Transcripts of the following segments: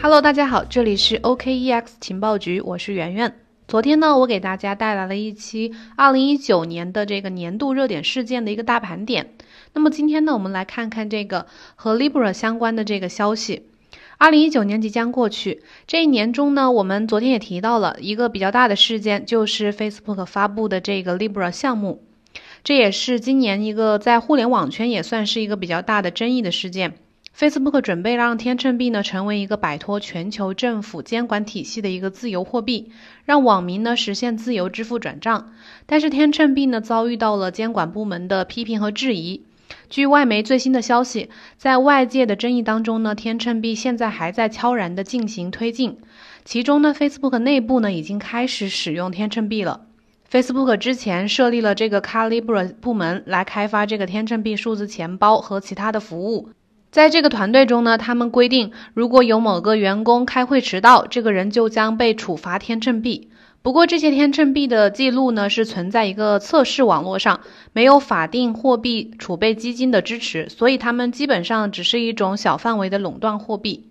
Hello，大家好，这里是 OKEX 情报局，我是圆圆。昨天呢，我给大家带来了一期2019年的这个年度热点事件的一个大盘点。那么今天呢，我们来看看这个和 Libra 相关的这个消息。2019年即将过去，这一年中呢，我们昨天也提到了一个比较大的事件，就是 Facebook 发布的这个 Libra 项目。这也是今年一个在互联网圈也算是一个比较大的争议的事件。Facebook 准备让天秤币呢成为一个摆脱全球政府监管体系的一个自由货币，让网民呢实现自由支付转账。但是天秤币呢遭遇到了监管部门的批评和质疑。据外媒最新的消息，在外界的争议当中呢，天秤币现在还在悄然的进行推进。其中呢，Facebook 内部呢已经开始使用天秤币了。Facebook 之前设立了这个 Calibra 部门来开发这个天秤币数字钱包和其他的服务。在这个团队中呢，他们规定，如果有某个员工开会迟到，这个人就将被处罚天秤币。不过，这些天秤币的记录呢，是存在一个测试网络上，没有法定货币储备基金的支持，所以他们基本上只是一种小范围的垄断货币。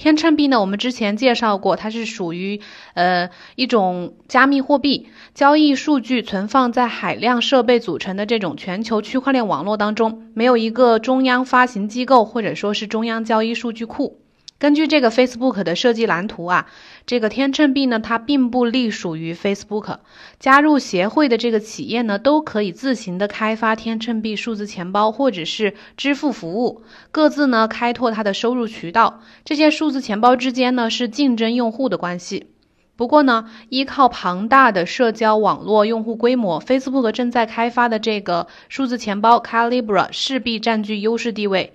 天秤币呢，我们之前介绍过，它是属于呃一种加密货币，交易数据存放在海量设备组成的这种全球区块链网络当中，没有一个中央发行机构或者说是中央交易数据库。根据这个 Facebook 的设计蓝图啊，这个天秤币呢，它并不隶属于 Facebook。加入协会的这个企业呢，都可以自行的开发天秤币数字钱包或者是支付服务，各自呢开拓它的收入渠道。这些数字钱包之间呢是竞争用户的关系。不过呢，依靠庞大的社交网络用户规模，Facebook 正在开发的这个数字钱包 Calibra 势必占据优势地位。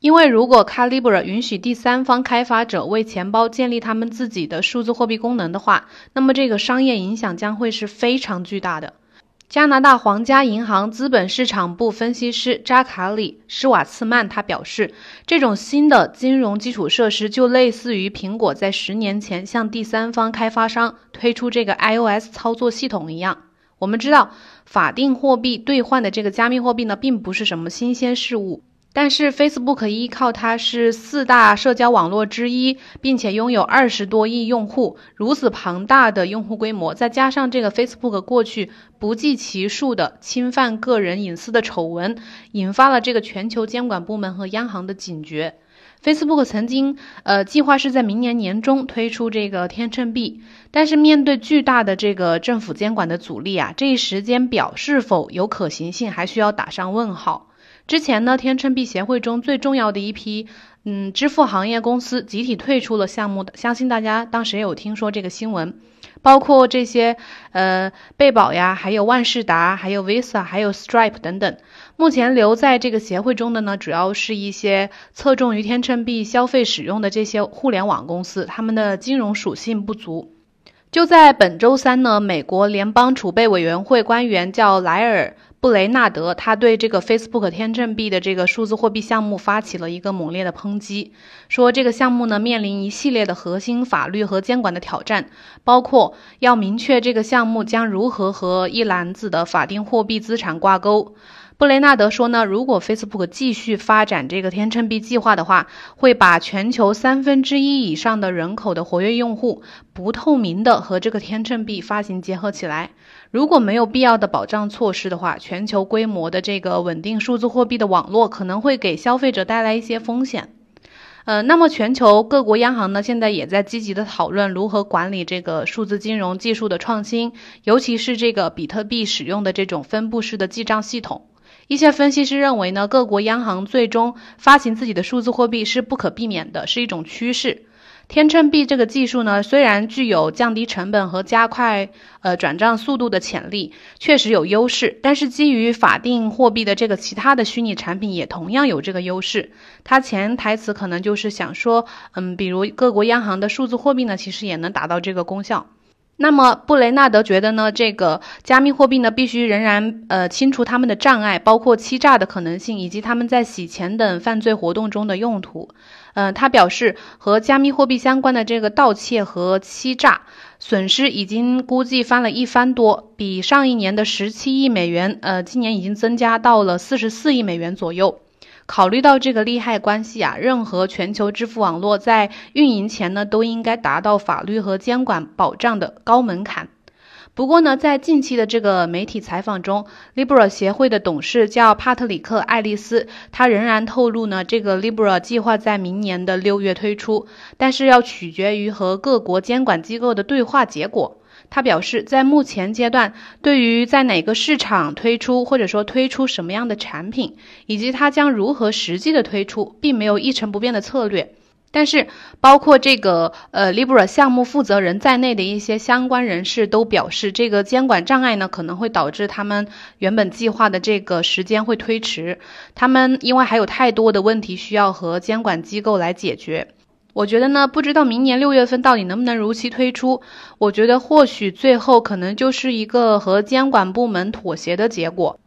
因为如果 Calibra 允许第三方开发者为钱包建立他们自己的数字货币功能的话，那么这个商业影响将会是非常巨大的。加拿大皇家银行资本市场部分析师扎卡里施瓦茨曼他表示，这种新的金融基础设施就类似于苹果在十年前向第三方开发商推出这个 iOS 操作系统一样。我们知道，法定货币兑换的这个加密货币呢，并不是什么新鲜事物。但是 Facebook 依靠它是四大社交网络之一，并且拥有二十多亿用户，如此庞大的用户规模，再加上这个 Facebook 过去不计其数的侵犯个人隐私的丑闻，引发了这个全球监管部门和央行的警觉。Facebook 曾经呃计划是在明年年中推出这个天秤币，但是面对巨大的这个政府监管的阻力啊，这一时间表是否有可行性，还需要打上问号。之前呢，天秤币协会中最重要的一批，嗯，支付行业公司集体退出了项目的，相信大家当时也有听说这个新闻，包括这些，呃，贝宝呀，还有万事达，还有 Visa，还有 Stripe 等等。目前留在这个协会中的呢，主要是一些侧重于天秤币消费使用的这些互联网公司，他们的金融属性不足。就在本周三呢，美国联邦储备委员会官员叫莱尔。布雷纳德他对这个 Facebook 天秤币的这个数字货币项目发起了一个猛烈的抨击，说这个项目呢面临一系列的核心法律和监管的挑战，包括要明确这个项目将如何和一篮子的法定货币资产挂钩。布雷纳德说呢，如果 Facebook 继续发展这个天秤币计划的话，会把全球三分之一以上的人口的活跃用户不透明的和这个天秤币发行结合起来。如果没有必要的保障措施的话，全球规模的这个稳定数字货币的网络可能会给消费者带来一些风险。呃，那么全球各国央行呢，现在也在积极的讨论如何管理这个数字金融技术的创新，尤其是这个比特币使用的这种分布式的记账系统。一些分析师认为呢，各国央行最终发行自己的数字货币是不可避免的，是一种趋势。天秤币这个技术呢，虽然具有降低成本和加快呃转账速度的潜力，确实有优势。但是基于法定货币的这个其他的虚拟产品也同样有这个优势。它潜台词可能就是想说，嗯，比如各国央行的数字货币呢，其实也能达到这个功效。那么布雷纳德觉得呢，这个加密货币呢，必须仍然呃清除他们的障碍，包括欺诈的可能性，以及他们在洗钱等犯罪活动中的用途。嗯，他表示和加密货币相关的这个盗窃和欺诈损失已经估计翻了一番多，比上一年的十七亿美元，呃，今年已经增加到了四十四亿美元左右。考虑到这个利害关系啊，任何全球支付网络在运营前呢，都应该达到法律和监管保障的高门槛。不过呢，在近期的这个媒体采访中，Libra 协会的董事叫帕特里克·爱丽丝，他仍然透露呢，这个 Libra 计划在明年的六月推出，但是要取决于和各国监管机构的对话结果。他表示，在目前阶段，对于在哪个市场推出，或者说推出什么样的产品，以及它将如何实际的推出，并没有一成不变的策略。但是，包括这个呃 Libra 项目负责人在内的一些相关人士都表示，这个监管障碍呢，可能会导致他们原本计划的这个时间会推迟。他们因为还有太多的问题需要和监管机构来解决。我觉得呢，不知道明年六月份到底能不能如期推出。我觉得或许最后可能就是一个和监管部门妥协的结果，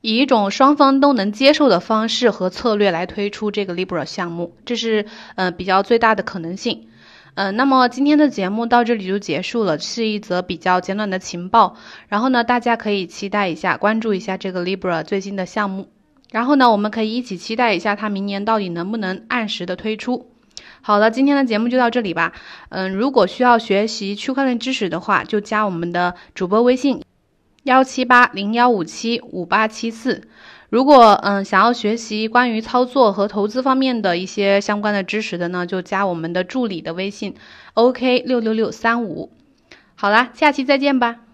以一种双方都能接受的方式和策略来推出这个 Libra 项目，这是呃比较最大的可能性。嗯，那么今天的节目到这里就结束了，是一则比较简短的情报。然后呢，大家可以期待一下，关注一下这个 Libra 最新的项目。然后呢，我们可以一起期待一下它明年到底能不能按时的推出。好了，今天的节目就到这里吧。嗯，如果需要学习区块链知识的话，就加我们的主播微信幺七八零幺五七五八七四。如果嗯想要学习关于操作和投资方面的一些相关的知识的呢，就加我们的助理的微信 OK 六六六三五。好啦，下期再见吧。